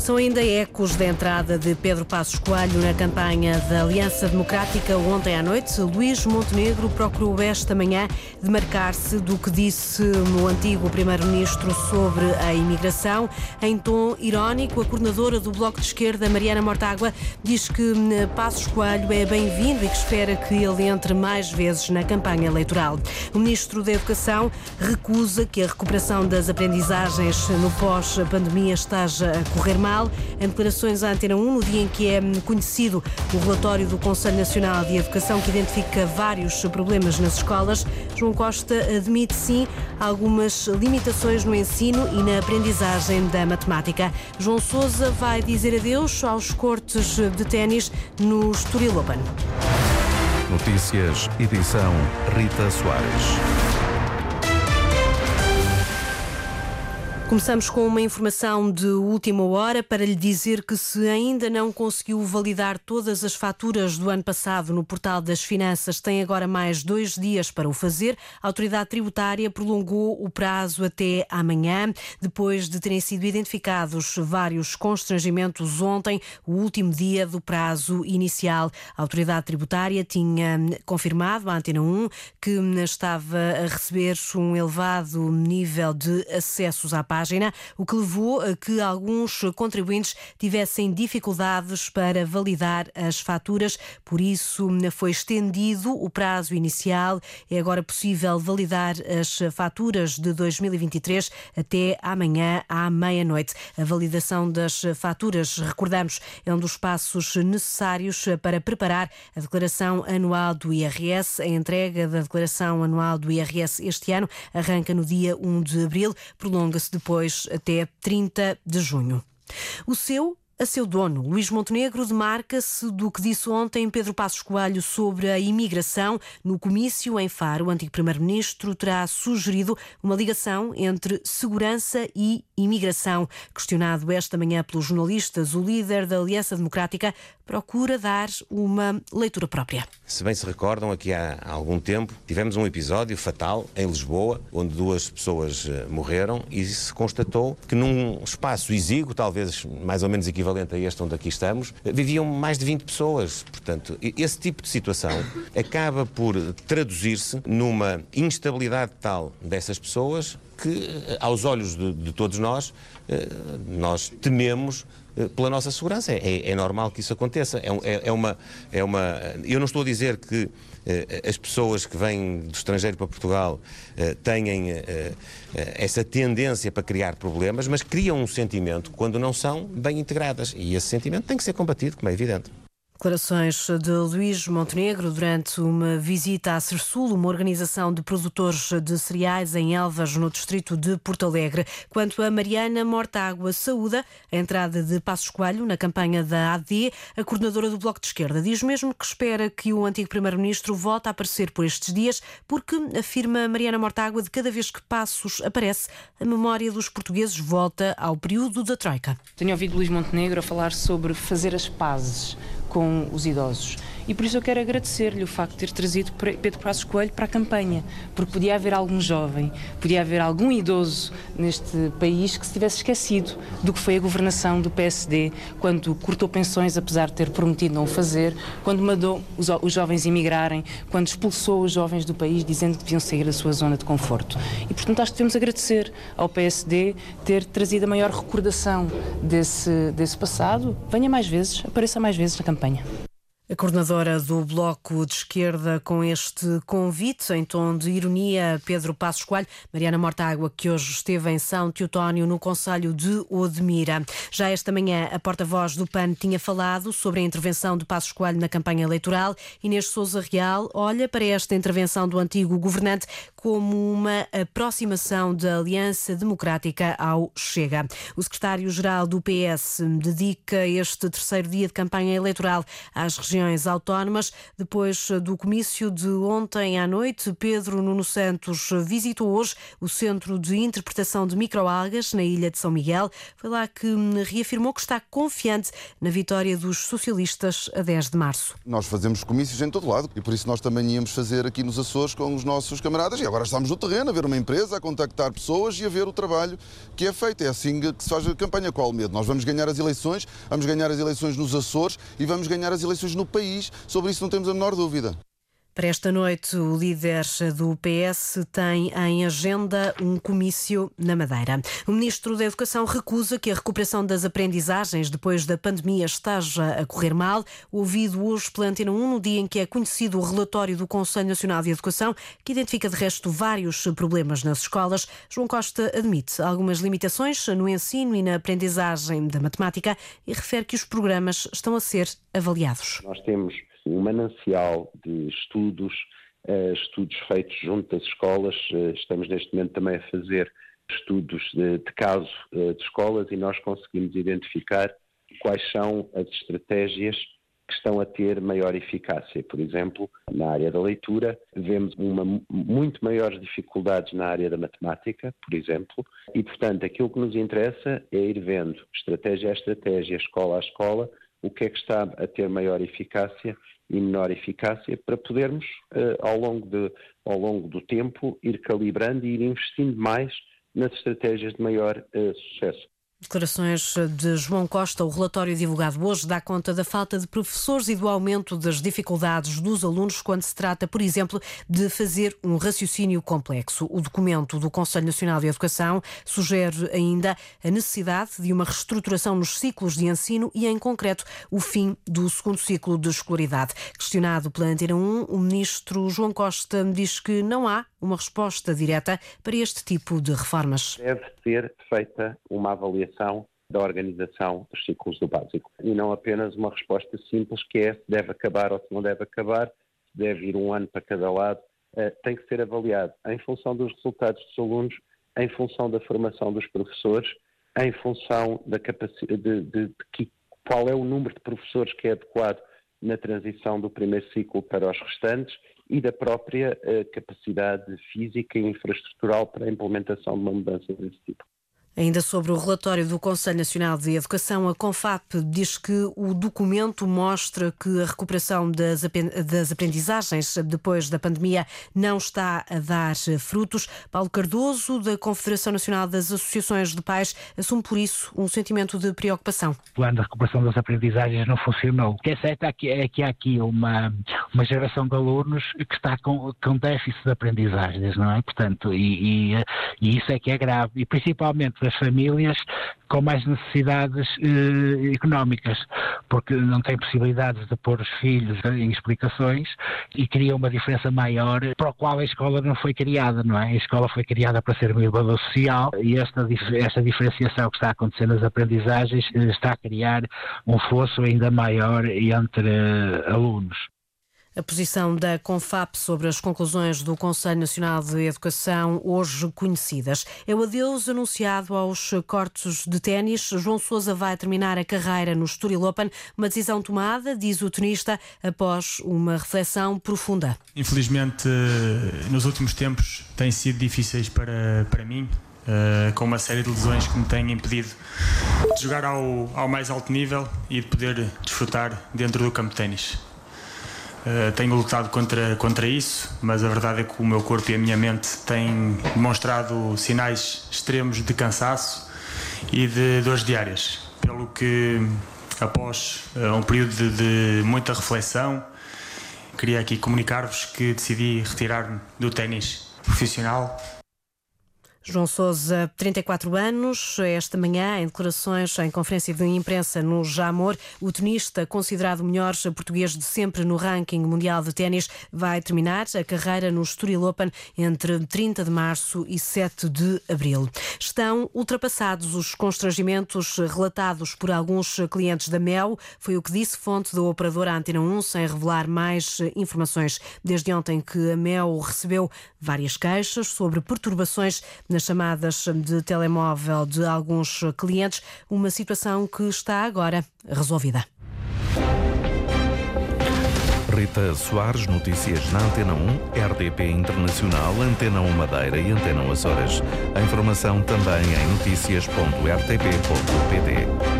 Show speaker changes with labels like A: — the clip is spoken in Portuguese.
A: São ainda ecos da entrada de Pedro Passos Coelho na campanha da Aliança Democrática ontem à noite. Luís Montenegro procurou esta manhã demarcar-se do que disse o antigo Primeiro-Ministro sobre a imigração. Em tom irónico, a coordenadora do Bloco de Esquerda, Mariana Mortágua, diz que hum, Passos Coelho é bem-vindo e que espera que ele entre mais vezes na campanha eleitoral. O Ministro da Educação recusa que a recuperação das aprendizagens no pós-pandemia esteja a correr mal em declarações à Antena 1, no dia em que é conhecido o relatório do Conselho Nacional de Educação que identifica vários problemas nas escolas, João Costa admite sim algumas limitações no ensino e na aprendizagem da matemática. João Sousa vai dizer adeus aos cortes de ténis no Estoril Open.
B: Notícias, edição Rita Soares.
A: Começamos com uma informação de última hora para lhe dizer que se ainda não conseguiu validar todas as faturas do ano passado no portal das finanças, tem agora mais dois dias para o fazer. A autoridade tributária prolongou o prazo até amanhã, depois de terem sido identificados vários constrangimentos ontem, o último dia do prazo inicial. A autoridade tributária tinha confirmado à Antena 1 que estava a receber um elevado nível de acessos à página página, o que levou a que alguns contribuintes tivessem dificuldades para validar as faturas. Por isso, foi estendido o prazo inicial. É agora possível validar as faturas de 2023 até amanhã à meia-noite. A validação das faturas, recordamos, é um dos passos necessários para preparar a declaração anual do IRS. A entrega da declaração anual do IRS este ano arranca no dia 1 de abril, prolonga-se depois depois até 30 de junho. O seu a seu dono, Luís Montenegro, demarca-se do que disse ontem Pedro Passos Coelho sobre a imigração. No comício em Faro, o antigo primeiro-ministro terá sugerido uma ligação entre segurança e imigração. Questionado esta manhã pelos jornalistas, o líder da Aliança Democrática procura dar uma leitura própria.
C: Se bem se recordam, aqui há algum tempo tivemos um episódio fatal em Lisboa, onde duas pessoas eh, morreram e se constatou que num espaço exíguo, talvez mais ou menos equivalente equivalente a este onde aqui estamos, viviam mais de 20 pessoas. Portanto, esse tipo de situação acaba por traduzir-se numa instabilidade tal dessas pessoas que, aos olhos de, de todos nós, eh, nós tememos eh, pela nossa segurança. É, é, normal que isso aconteça. É, é, é, uma, é uma. Eu não estou a dizer que eh, as pessoas que vêm do estrangeiro para Portugal eh, eh, eh, essa tendência para criar problemas, mas criam um sentimento quando não são bem integradas. E esse sentimento tem que ser combatido, como é evidente.
A: Declarações de Luís Montenegro durante uma visita à Cersul, uma organização de produtores de cereais em Elvas, no distrito de Porto Alegre. Quanto a Mariana Mortágua Saúda, a entrada de Passos Coelho na campanha da AD, a coordenadora do Bloco de Esquerda diz mesmo que espera que o antigo primeiro-ministro volte a aparecer por estes dias, porque, afirma Mariana Mortágua, de cada vez que Passos aparece, a memória dos portugueses volta ao período da Troika.
D: Tenho ouvido Luís Montenegro a falar sobre fazer as pazes com os idosos. E por isso eu quero agradecer-lhe o facto de ter trazido Pedro Passos Coelho para a campanha, porque podia haver algum jovem, podia haver algum idoso neste país que se tivesse esquecido do que foi a governação do PSD, quando cortou pensões, apesar de ter prometido não o fazer, quando mandou os, jovens emigrarem, quando expulsou os jovens do país dizendo que deviam sair da sua zona de conforto. E portanto acho que devemos agradecer ao PSD ter trazido a maior recordação desse, desse passado. Venha mais vezes, apareça mais vezes na campanha.
A: A coordenadora do Bloco de Esquerda com este convite, em tom de ironia, Pedro Passos Coelho, Mariana Mortágua, que hoje esteve em São Teotónio, no Conselho de Odmira. Já esta manhã, a porta-voz do PAN tinha falado sobre a intervenção de Passos Coelho na campanha eleitoral. Inês Souza Real olha para esta intervenção do antigo governante como uma aproximação da Aliança Democrática ao Chega. O secretário-geral do PS dedica este terceiro dia de campanha eleitoral às regiões regiões autónomas. Depois do comício de ontem à noite, Pedro Nuno Santos visitou hoje o Centro de Interpretação de Microalgas na Ilha de São Miguel. Foi lá que reafirmou que está confiante na vitória dos socialistas a 10 de março.
E: Nós fazemos comícios em todo lado e por isso nós também íamos fazer aqui nos Açores com os nossos camaradas e agora estamos no terreno a ver uma empresa, a contactar pessoas e a ver o trabalho que é feito. É assim que se faz a campanha. Qual o medo? Nós vamos ganhar as eleições, vamos ganhar as eleições nos Açores e vamos ganhar as eleições no país. Sobre isso não temos a menor dúvida.
A: Para esta noite, o líder do PS tem em agenda um comício na Madeira. O ministro da Educação recusa que a recuperação das aprendizagens depois da pandemia esteja a correr mal. Ouvido hoje pela Antena 1, no dia em que é conhecido o relatório do Conselho Nacional de Educação, que identifica de resto vários problemas nas escolas, João Costa admite algumas limitações no ensino e na aprendizagem da matemática e refere que os programas estão a ser avaliados.
F: Nós temos um manancial de estudos, uh, estudos feitos junto das escolas. Uh, estamos neste momento também a fazer estudos de, de caso uh, de escolas e nós conseguimos identificar quais são as estratégias que estão a ter maior eficácia. Por exemplo, na área da leitura, vemos uma, muito maiores dificuldades na área da matemática, por exemplo, e, portanto, aquilo que nos interessa é ir vendo, estratégia a estratégia, escola a escola, o que é que está a ter maior eficácia e menor eficácia para podermos, uh, ao, longo de, ao longo do tempo, ir calibrando e ir investindo mais nas estratégias de maior uh, sucesso.
A: Declarações de João Costa. O relatório divulgado hoje dá conta da falta de professores e do aumento das dificuldades dos alunos quando se trata, por exemplo, de fazer um raciocínio complexo. O documento do Conselho Nacional de Educação sugere ainda a necessidade de uma reestruturação nos ciclos de ensino e, em concreto, o fim do segundo ciclo de escolaridade. Questionado pela Antena 1, o ministro João Costa diz que não há uma resposta direta para este tipo de reformas.
F: Deve ser feita uma avaliação da organização dos ciclos do básico e não apenas uma resposta simples que é se deve acabar ou se não deve acabar, se deve ir um ano para cada lado, uh, tem que ser avaliado em função dos resultados dos alunos, em função da formação dos professores, em função da capacidade de, de, de que, qual é o número de professores que é adequado na transição do primeiro ciclo para os restantes e da própria uh, capacidade física e infraestrutural para a implementação de uma mudança desse tipo.
A: Ainda sobre o relatório do Conselho Nacional de Educação, a CONFAP diz que o documento mostra que a recuperação das aprendizagens depois da pandemia não está a dar frutos. Paulo Cardoso, da Confederação Nacional das Associações de Pais, assume por isso um sentimento de preocupação.
G: O plano de recuperação das aprendizagens não funcionou. O que é certo é que, é que há aqui uma, uma geração de alunos que está com, com déficit de aprendizagens, não é? Portanto, e, e, e isso é que é grave. E principalmente das famílias com mais necessidades eh, económicas, porque não têm possibilidades de pôr os filhos em explicações e cria uma diferença maior para o qual a escola não foi criada, não é? A escola foi criada para ser um elevador social e esta, esta diferenciação que está acontecendo nas aprendizagens eh, está a criar um fosso ainda maior entre eh, alunos.
A: A posição da CONFAP sobre as conclusões do Conselho Nacional de Educação, hoje conhecidas. É o adeus anunciado aos cortes de ténis. João Sousa vai terminar a carreira no Estoril Open, uma decisão tomada, diz o tenista, após uma reflexão profunda.
H: Infelizmente, nos últimos tempos têm sido difíceis para, para mim, Uh, com uma série de lesões que me têm impedido de jogar ao, ao mais alto nível e de poder desfrutar dentro do campo de ténis. Uh, tenho lutado contra, contra isso, mas a verdade é que o meu corpo e a minha mente têm demonstrado sinais extremos de cansaço e de dores diárias. Pelo que, após uh, um período de, de, muita reflexão, queria aqui comunicar-vos que decidi retirar-me do ténis profissional
A: João Sousa, 34 anos, esta manhã, em declarações em conferência de imprensa no Jamor, o tenista, considerado o melhor português de sempre no ranking mundial de ténis, vai terminar a carreira no Estoril Open entre 30 de março e 7 de abril. Estão ultrapassados os constrangimentos relatados por alguns clientes da Mel, foi o que disse fonte da operadora Antena 1, sem revelar mais informações. Desde ontem que a Mel recebeu várias queixas sobre perturbações nas chamadas de telemóvel de alguns clientes, uma situação que está agora resolvida.
B: Rita Soares, notícias na Antena 1, RDP Internacional, Antena 1 Madeira e Antena 1 Açores. A informação também em notícias.rtp.pt.